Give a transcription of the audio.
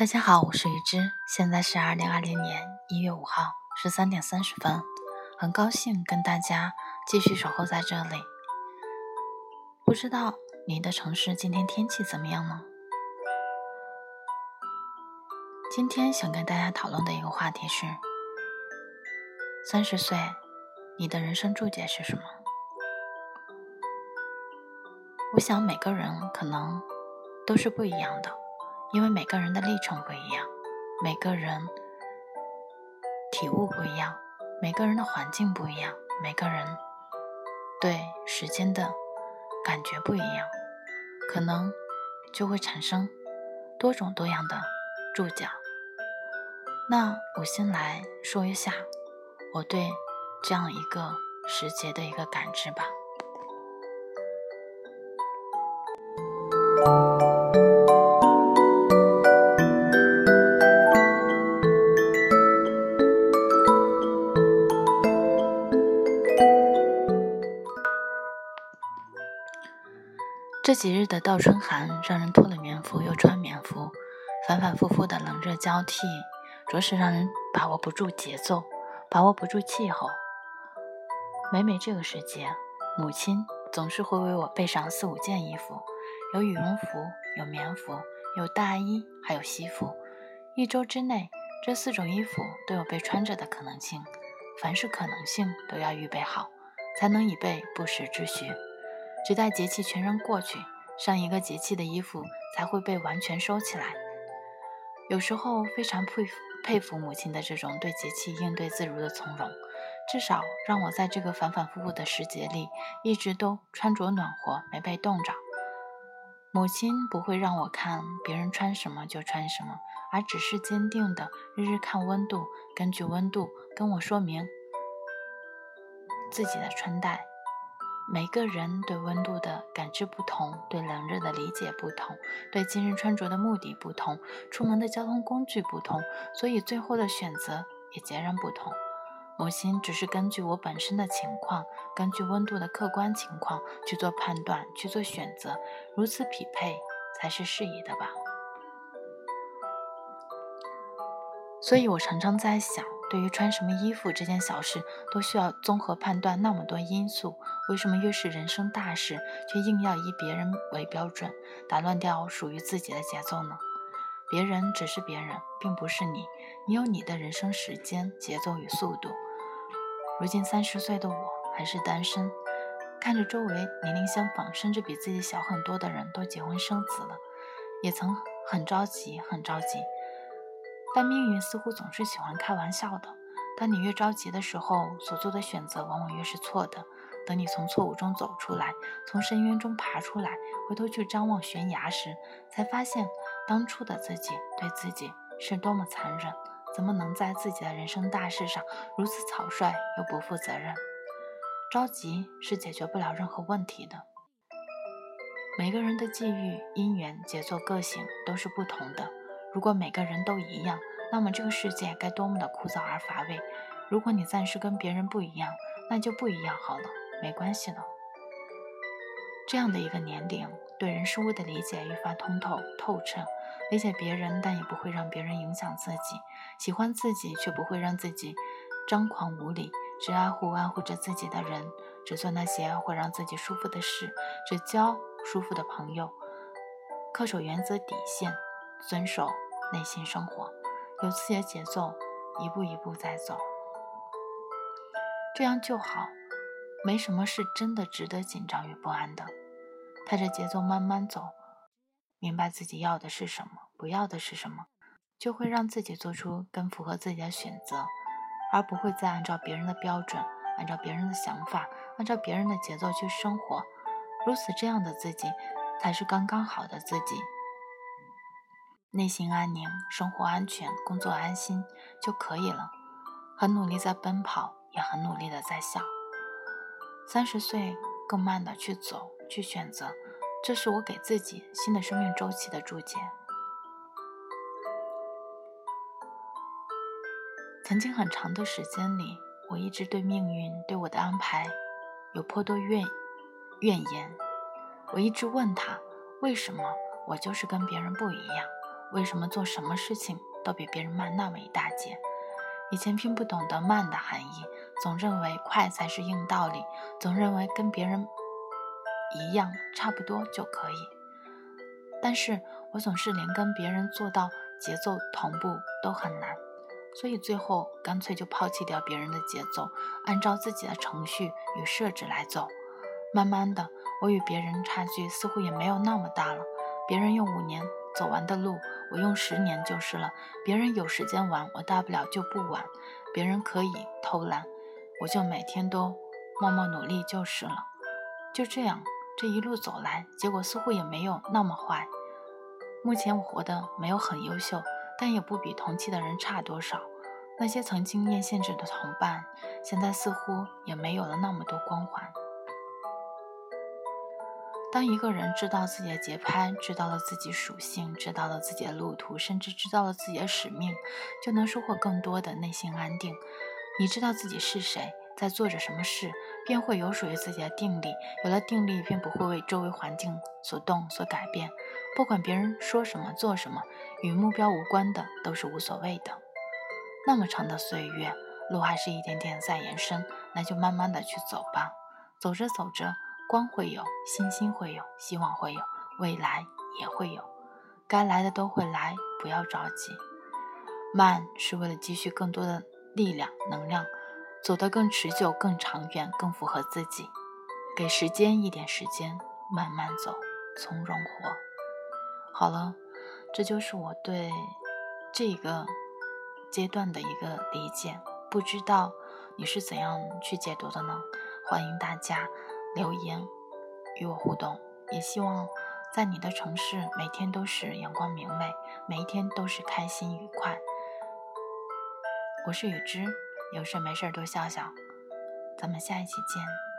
大家好，我是雨之，现在是二零二零年一月五号十三点三十分，很高兴跟大家继续守候在这里。不知道你的城市今天天气怎么样呢？今天想跟大家讨论的一个话题是：三十岁，你的人生注解是什么？我想每个人可能都是不一样的。因为每个人的历程不一样，每个人体悟不一样，每个人的环境不一样，每个人对时间的感觉不一样，可能就会产生多种多样的注脚。那我先来说一下我对这样一个时节的一个感知吧。这几日的倒春寒，让人脱了棉服又穿棉服，反反复复的冷热交替，着实让人把握不住节奏，把握不住气候。每每这个时节，母亲总是会为我备上四五件衣服，有羽绒服，有棉服，有大衣，还有西服。一周之内，这四种衣服都有被穿着的可能性，凡是可能性都要预备好，才能以备不时之需。只待节气全然过去，上一个节气的衣服才会被完全收起来。有时候非常佩服佩服母亲的这种对节气应对自如的从容，至少让我在这个反反复复的时节里，一直都穿着暖和，没被冻着。母亲不会让我看别人穿什么就穿什么，而只是坚定的日日看温度，根据温度跟我说明自己的穿戴。每个人对温度的感知不同，对冷热的理解不同，对今日穿着的目的不同，出门的交通工具不同，所以最后的选择也截然不同。母亲只是根据我本身的情况，根据温度的客观情况去做判断，去做选择，如此匹配才是适宜的吧。所以我常常在想。对于穿什么衣服这件小事，都需要综合判断那么多因素，为什么越是人生大事，却硬要以别人为标准，打乱掉属于自己的节奏呢？别人只是别人，并不是你，你有你的人生时间、节奏与速度。如今三十岁的我还是单身，看着周围年龄相仿，甚至比自己小很多的人都结婚生子了，也曾很着急，很着急。但命运似乎总是喜欢开玩笑的。当你越着急的时候，所做的选择往往越是错的。等你从错误中走出来，从深渊中爬出来，回头去张望悬崖时，才发现当初的自己对自己是多么残忍。怎么能在自己的人生大事上如此草率又不负责任？着急是解决不了任何问题的。每个人的际遇、因缘、节奏、个性都是不同的。如果每个人都一样，那么这个世界该多么的枯燥而乏味。如果你暂时跟别人不一样，那就不一样好了，没关系的。这样的一个年龄，对人事物的理解愈发通透透彻，理解别人，但也不会让别人影响自己；喜欢自己，却不会让自己张狂无理。只爱护爱护着自己的人，只做那些会让自己舒服的事，只交舒服的朋友，恪守原则底线。遵守内心生活，有自己的节奏，一步一步在走，这样就好。没什么是真的值得紧张与不安的。踏着节奏慢慢走，明白自己要的是什么，不要的是什么，就会让自己做出更符合自己的选择，而不会再按照别人的标准，按照别人的想法，按照别人的节奏去生活。如此这样的自己，才是刚刚好的自己。内心安宁，生活安全，工作安心就可以了。很努力在奔跑，也很努力的在笑。三十岁，更慢的去走，去选择，这是我给自己新的生命周期的注解。曾经很长的时间里，我一直对命运对我的安排有颇多怨怨言。我一直问他，为什么我就是跟别人不一样？为什么做什么事情都比别人慢那么一大截。以前并不懂得慢的含义，总认为快才是硬道理，总认为跟别人一样差不多就可以。但是我总是连跟别人做到节奏同步都很难，所以最后干脆就抛弃掉别人的节奏，按照自己的程序与设置来走。慢慢的，我与别人差距似乎也没有那么大了。别人用五年走完的路，我用十年就是了。别人有时间玩，我大不了就不玩；别人可以偷懒，我就每天都默默努力就是了。就这样，这一路走来，结果似乎也没有那么坏。目前我活得没有很优秀，但也不比同期的人差多少。那些曾经念限制的同伴，现在似乎也没有了那么多光环。当一个人知道自己的节拍，知道了自己属性，知道了自己的路途，甚至知道了自己的使命，就能收获更多的内心安定。你知道自己是谁，在做着什么事，便会有属于自己的定力。有了定力，便不会为周围环境所动、所改变。不管别人说什么、做什么，与目标无关的都是无所谓的。那么长的岁月，路还是一点点在延伸，那就慢慢的去走吧。走着走着。光会有，星星会有，希望会有，未来也会有，该来的都会来，不要着急。慢是为了积蓄更多的力量、能量，走得更持久、更长远、更符合自己。给时间一点时间，慢慢走，从容活。好了，这就是我对这个阶段的一个理解，不知道你是怎样去解读的呢？欢迎大家。留言与我互动，也希望在你的城市每天都是阳光明媚，每一天都是开心愉快。我是雨之，有事没事多笑笑，咱们下一期见。